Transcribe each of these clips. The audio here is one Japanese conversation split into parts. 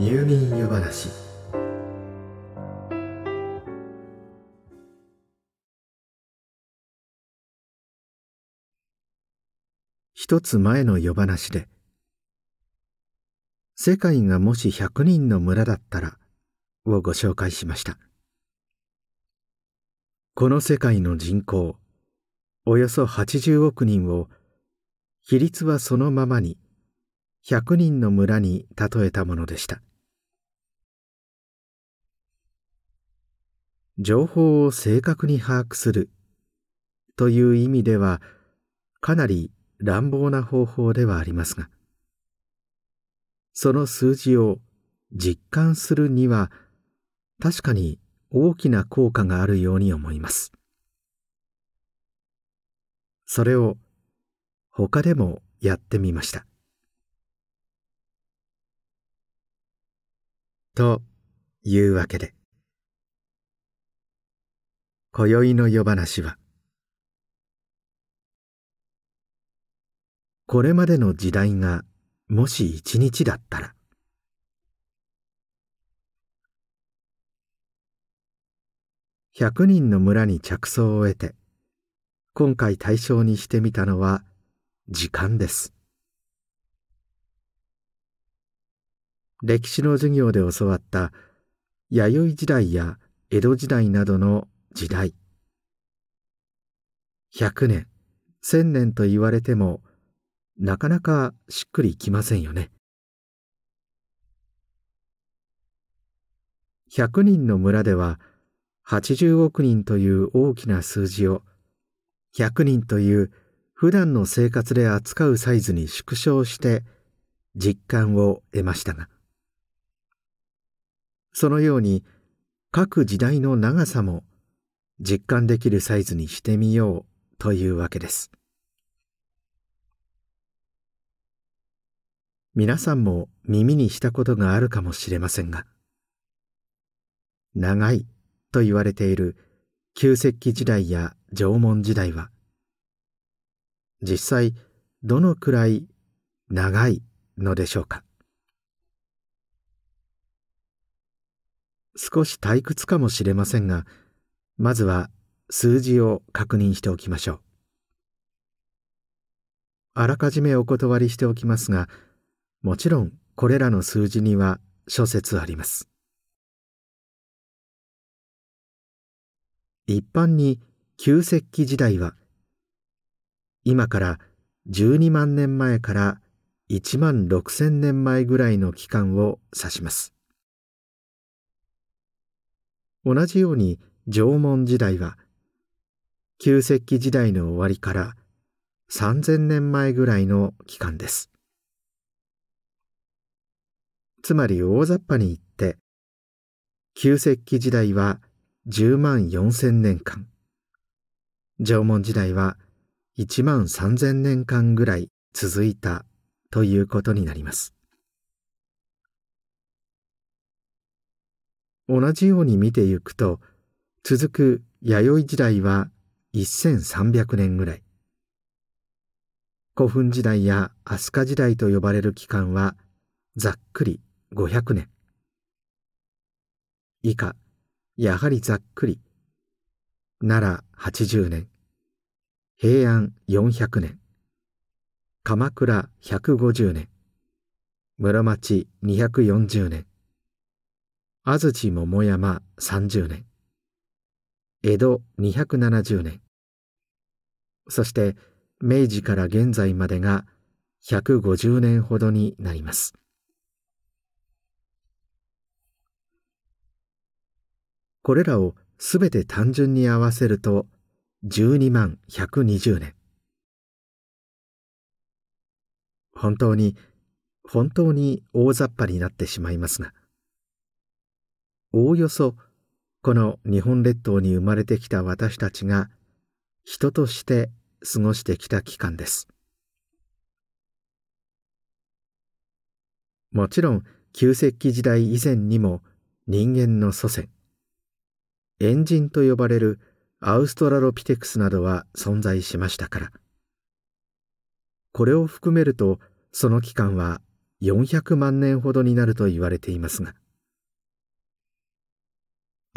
入眠湯話。一つ前の夜話で世界がもし100人の村だったらをご紹介しました。この世界の人口およそ80億人を比率はそのままに100人の村に例えたものでした。情報を正確に把握する。という意味ではかなり乱暴な方法ではありますがその数字を実感するには確かに大きな効果があるように思います。それを他でもやってみました。というわけで今宵の夜話は。これまでの時代がもし一日だったら。100人の村に着想を得て今回対象にしてみたのは時間です。歴史の授業で教わった弥生時代や江戸時代などの時代。100年1000年と言われてもなかなかしっくりきませんよね。100人の村では80億人という大きな数字を100人という普段の生活で扱うサイズに縮小して実感を得ましたが。そのように各時代の長さも実感できるサイズにしてみようというわけです。皆さんも耳にしたことがあるかもしれませんが長いと言われている旧石器時代や縄文時代は実際どのくらい長いのでしょうか？少し退屈かもしれませんがまずは数字を確認しておきましょう。あらかじめお断りしておきますがもちろんこれらの数字には諸説あります。一般に旧石器時代は今から12万年前から1万6千年前ぐらいの期間を指します。同じように縄文時代は旧石器時代の終わりから3000年前ぐらいの期間です。つまり大雑把に言って旧石器時代は10万4000年間。縄文時代は1万3000年間ぐらい続いたということになります。同じように見てゆくと続く弥生時代は1300年ぐらい。古墳時代や飛鳥時代と呼ばれる期間はざっくり500年。以下やはりざっくり。奈良80年。平安400年。鎌倉150年。室町240年。安土桃山30年。江戸270年。そして明治から現在までが150年ほどになります。これらをすべて単純に合わせると12万120年。本当に本当に大雑把になってしまいますがおおよそこの日本列島に生まれてきた私たちが人として過ごしてきた期間です。もちろん旧石器時代以前にも人間の祖先エンジンと呼ばれるアウストラロピテクスなどは存在しましたからこれを含めるとその期間は400万年ほどになると言われていますが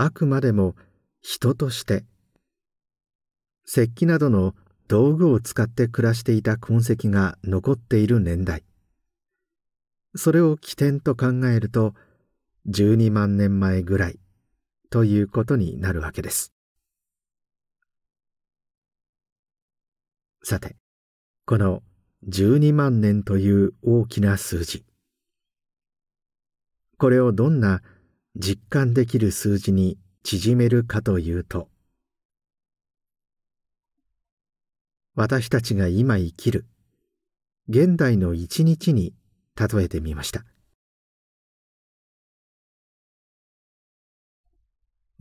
あくまでも人として。石器などの道具を使って暮らしていた痕跡が残っている年代。それを起点と考えると12万年前ぐらいということになるわけです。さてこの12万年という大きな数字。これをどんな実感できる数字に縮めるかというと私たちが今生きる現代の一日に例えてみました。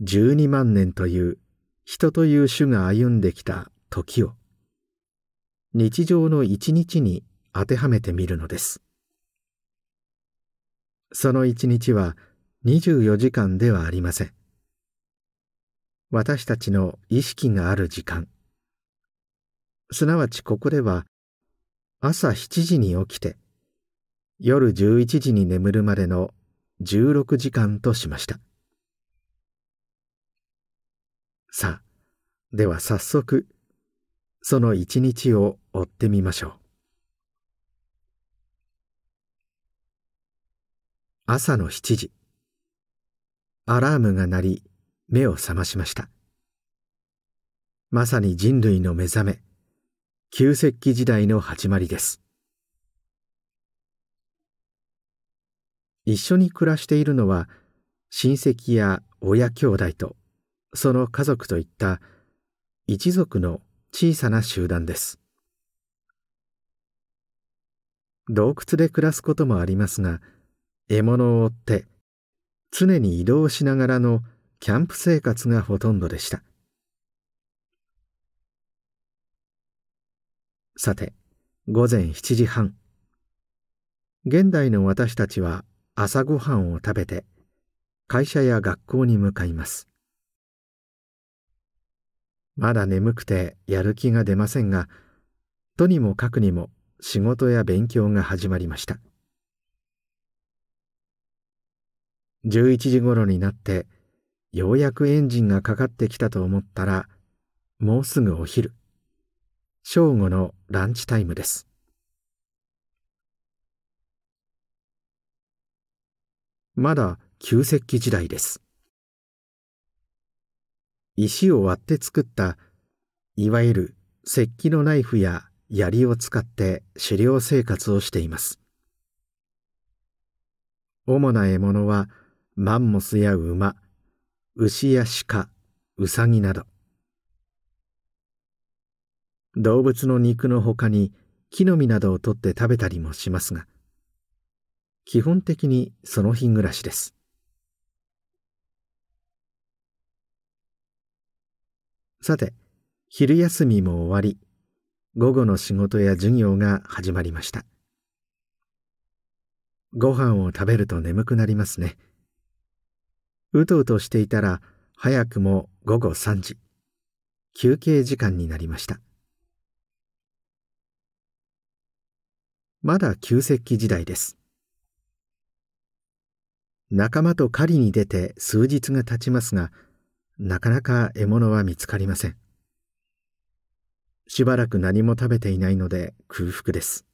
12万年という人という種が歩んできた時を日常の一日に当てはめてみるのです。その一日は24時間ではありません。私たちの意識がある時間。すなわちここでは朝7時に起きて夜11時に眠るまでの16時間としました。さあでは早速その一日を追ってみましょう。朝の7時。アラームが鳴り目を覚ましました。まさに人類の目覚め旧石器時代の始まりです。一緒に暮らしているのは親戚や親兄弟とその家族といった一族の小さな集団です。洞窟で暮らすこともありますが獲物を追って常に移動しながらのキャンプ生活がほとんどでした。さて午前7時半。現代の私たちは朝ごはんを食べて会社や学校に向かいます。まだ眠くてやる気が出ませんがとにもかくにも仕事や勉強が始まりました。11時頃になってようやくエンジンがかかってきたと思ったらもうすぐお昼。正午のランチタイムです。まだ旧石器時代です。石を割って作ったいわゆる石器のナイフや槍を使って狩猟生活をしています。主な獲物はマンモスや馬牛や鹿ウサギなど。動物の肉のほかに木の実などを取って食べたりもしますが基本的にその日暮らしです。さて昼休みも終わり午後の仕事や授業が始まりました。ご飯を食べると眠くなりますね。うとうとしていたら早くも午後3時。休憩時間になりました。まだ旧石器時代です。仲間と狩りに出て数日が経ちますがなかなか獲物は見つかりません。しばらく何も食べていないので空腹です。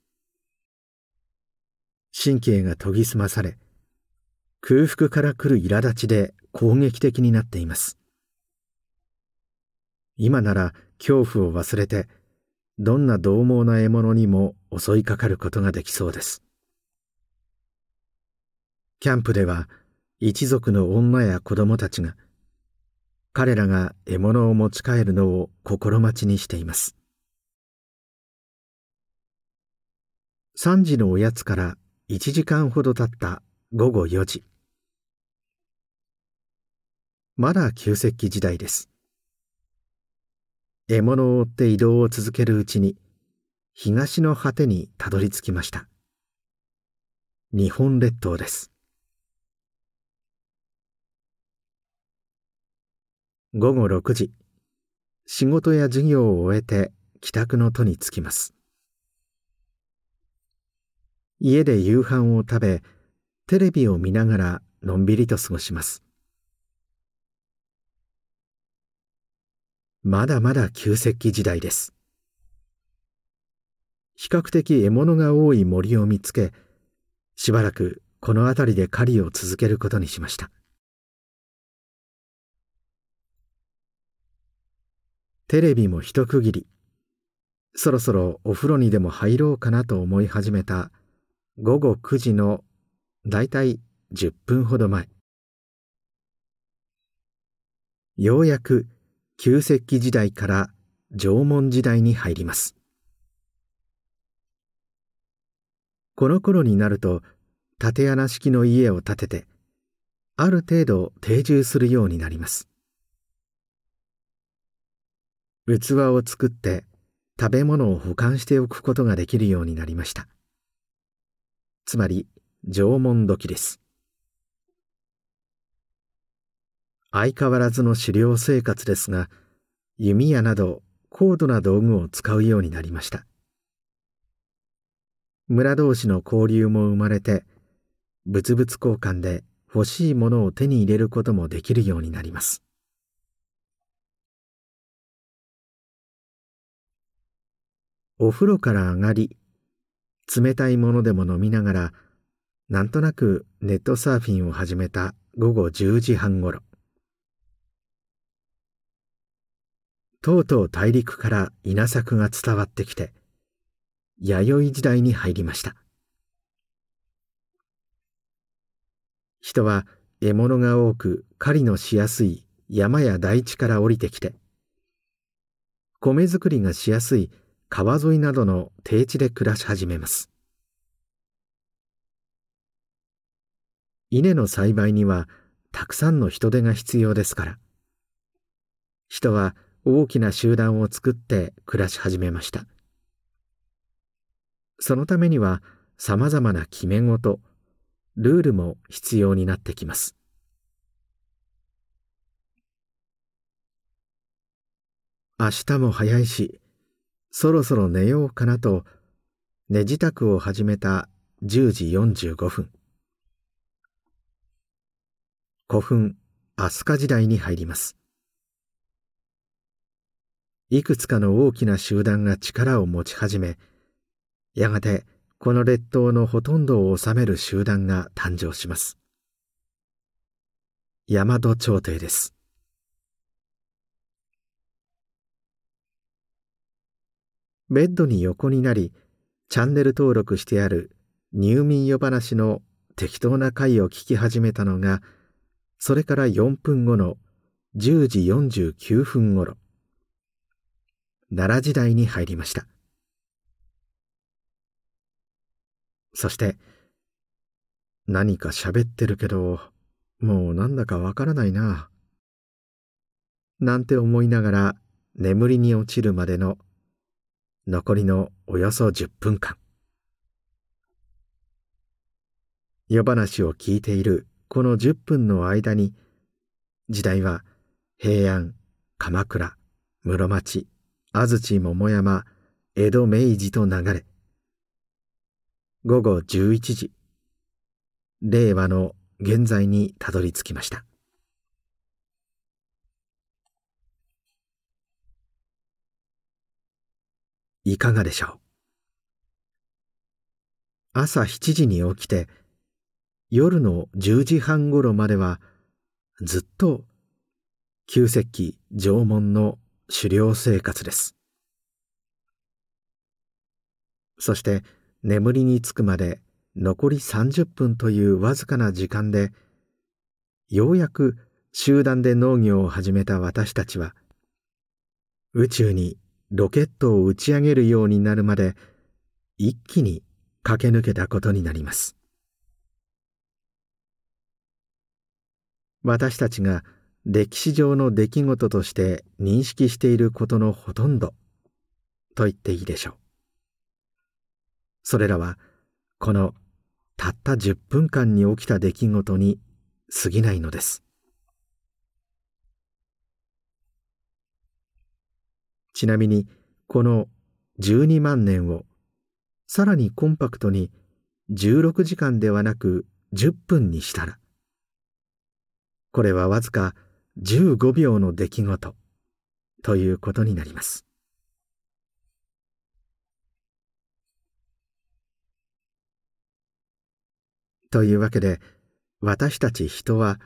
神経が研ぎ澄まされ空腹から来る苛立ちで攻撃的になっています。今なら恐怖を忘れてどんな獰猛な獲物にも襲いかかることができそうです。キャンプでは一族の女や子供たちが彼らが獲物を持ち帰るのを心待ちにしています。3時のおやつから1時間ほど経った午後4時。まだ旧石器時代です。獲物を追って移動を続けるうちに東の果てにたどり着きました。日本列島です。午後6時。仕事や授業を終えて帰宅の途につきます。家で夕飯を食べテレビを見ながらのんびりと過ごします。まだまだ旧石器時代です。比較的獲物が多い森を見つけしばらくこの辺りで狩りを続けることにしました。テレビも一区切り。そろそろお風呂にでも入ろうかなと思い始めた午後9時のだいたい10分ほど前。ようやく旧石器時代から縄文時代に入ります。この頃になると縦穴式の家を建ててある程度定住するようになります。器を作って食べ物を保管しておくことができるようになりました。つまり縄文土器です。相変わらずの狩猟生活ですが弓矢など高度な道具を使うようになりました。村同士の交流も生まれて物々交換で欲しいものを手に入れることもできるようになります。お風呂から上がり冷たいものでも飲みながらなんとなくネットサーフィンを始めた午後10時半ごろとうとう大陸から稲作が伝わってきて弥生時代に入りました。人は獲物が多く狩りのしやすい山や大地から降りてきて米作りがしやすい川沿いなどの低地で暮らし始めます。稲の栽培にはたくさんの人手が必要ですから。人は大きな集団を作って暮らし始めました。そのためには様々な決め事ルールも必要になってきます。明日も早いしそろそろ寝ようかなと寝支度を始めた10時45分。古墳飛鳥時代に入ります。いくつかの大きな集団が力を持ち始めやがてこの列島のほとんどを治める集団が誕生します。大和朝廷です。ベッドに横になりチャンネル登録してある入眠夜話の適当な回を聞き始めたのがそれから4分後の10時49分ごろ奈良時代に入りました。そして何か喋ってるけどもうなんだかわからないな。なんて思いながら眠りに落ちるまでの残りのおよそ10分間。夜話を聞いているこの10分の間に時代は平安鎌倉室町安土桃山江戸明治と流れ午後11時令和の現在にたどり着きました。いかがでしょう？朝7時に起きて夜の10時半ごろまではずっと旧石器縄文の狩猟生活です。そして眠りにつくまで残り30分というわずかな時間でようやく集団で農業を始めた私たちは宇宙にロケットを打ち上げるようになるまで一気に駆け抜けたことになります。私たちが歴史上の出来事として認識していることのほとんどと言っていいでしょう。それらはこのたった10分間に起きた出来事に過ぎないのです。ちなみにこの12万年をさらにコンパクトに16時間ではなく10分にしたらこれはわずか15秒の出来事ということになります。というわけで私たち人は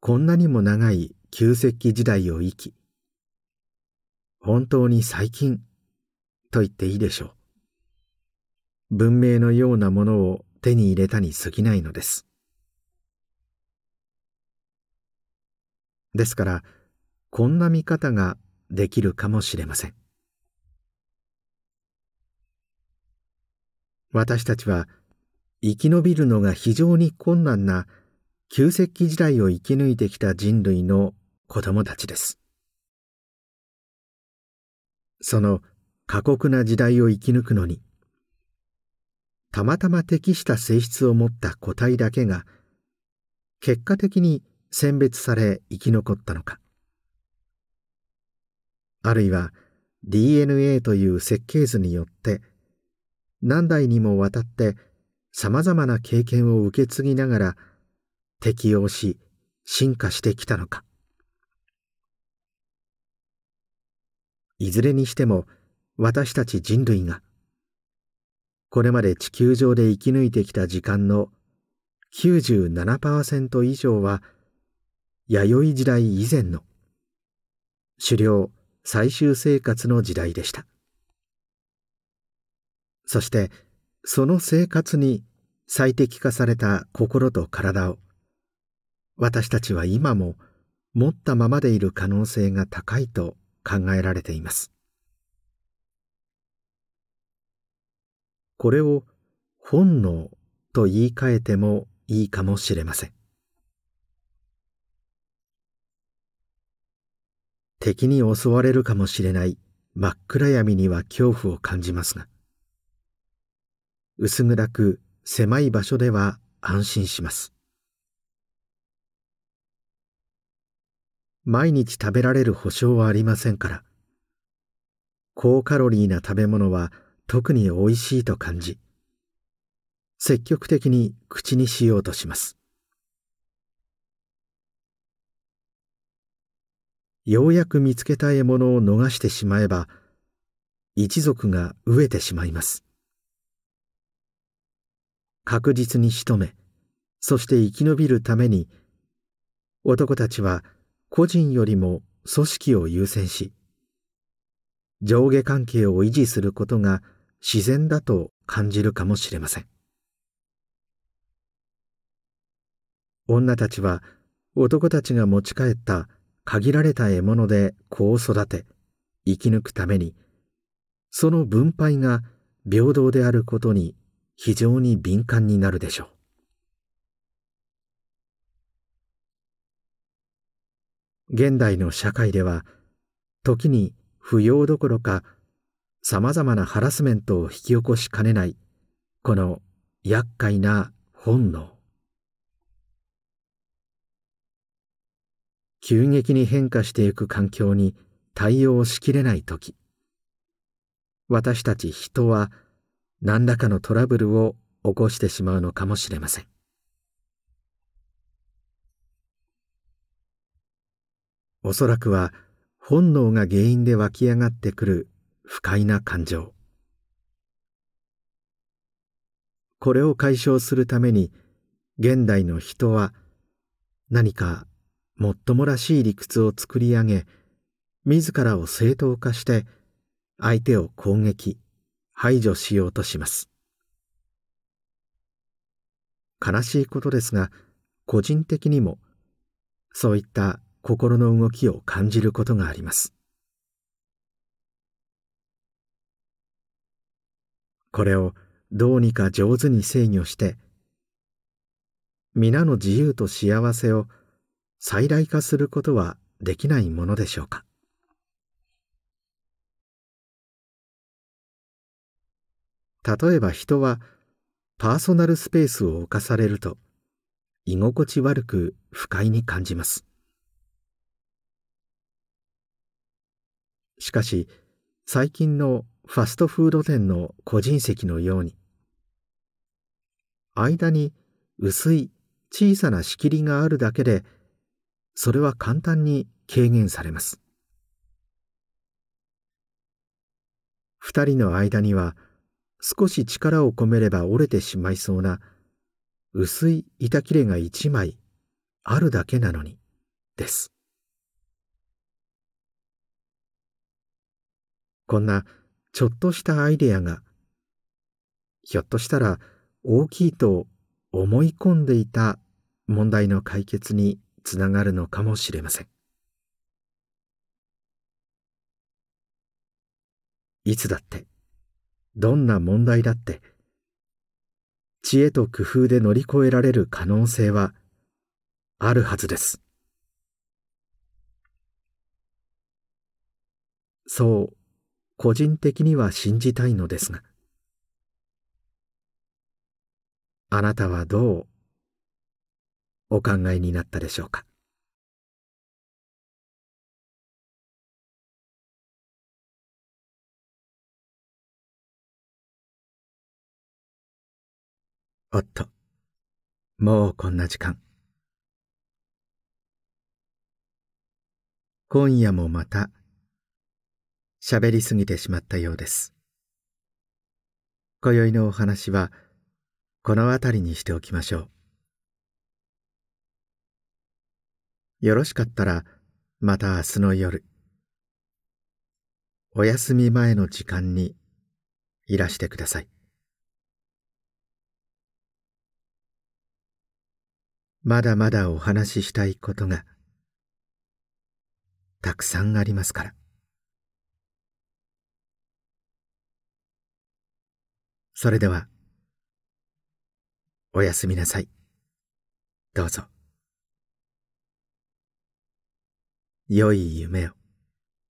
こんなにも長い旧石器時代を生き本当に最近と言っていいでしょう。文明のようなものを手に入れたに過ぎないのです。ですからこんな見方ができるかもしれません私たちは生き延びるのが非常に困難な旧石器時代を生き抜いてきた人類の子供たちです。その過酷な時代を生き抜くのに、たまたま適した性質を持った個体だけが、結果的に選別され生き残ったのか。あるいは DNA という設計図によって何代にもわたってさまざまな経験を受け継ぎながら適応し進化してきたのかいずれにしても私たち人類がこれまで地球上で生き抜いてきた時間の97%以上は弥生時代以前の。狩猟採集生活の時代でした。そしてその生活に最適化された心と体を私たちは今も持ったままでいる可能性が高いと考えられています。これを本能と言い換えてもいいかもしれません。敵に襲われるかもしれない真っ暗闇には恐怖を感じますが。薄暗く狭い場所では安心します。毎日食べられる保証はありませんから。高カロリーな食べ物は特に美味しいと感じ積極的に口にしようとします。ようやく見つけた獲物を逃してしまえば一族が飢えてしまいます。確実に仕留めそして生き延びるために男たちは個人よりも組織を優先し上下関係を維持することが自然だと感じるかもしれません。女たちは男たちが持ち帰った限られた獲物で子を育て生き抜くためにその分配が平等であることに非常に敏感になるでしょう。現代の社会では時に不要どころかさまざまなハラスメントを引き起こしかねないこの厄介な本能。急激に変化していく環境に対応しきれない時。私たち人は何らかのトラブルを起こしてしまうのかもしれません。おそらくは本能が原因で湧き上がってくる不快な感情。これを解消するために現代の人は何かもっともらしい理屈を作り上げ自らを正当化して相手を攻撃排除しようとします。悲しいことですが個人的にもそういった心の動きを感じることがあります。これをどうにか上手に制御して皆の自由と幸せを最大化することはできないものでしょうか？例えば人はパーソナルスペースを侵されると居心地悪く不快に感じます。しかし最近のファストフード店の個人席のように間に薄い小さな仕切りがあるだけでそれは簡単に軽減されます。二人の間には少し力を込めれば折れてしまいそうな薄い板切れが一枚あるだけなのにです。こんなちょっとしたアイデアがひょっとしたら大きいと思い込んでいた問題の解決につながるのかもしれません。いつだってどんな問題だって知恵と工夫で乗り越えられる可能性はあるはずです。そう個人的には信じたいのですがあなたはどうお考えになったでしょうか？おっともうこんな時間。今夜もまた喋りすぎてしまったようです。今宵のお話はこの辺りにしておきましょう。よろしかったらまた明日の夜お休み前の時間にいらしてくださいまだまだお話ししたいことがたくさんありますからそれではおやすみなさい。どうぞ。良い夢を。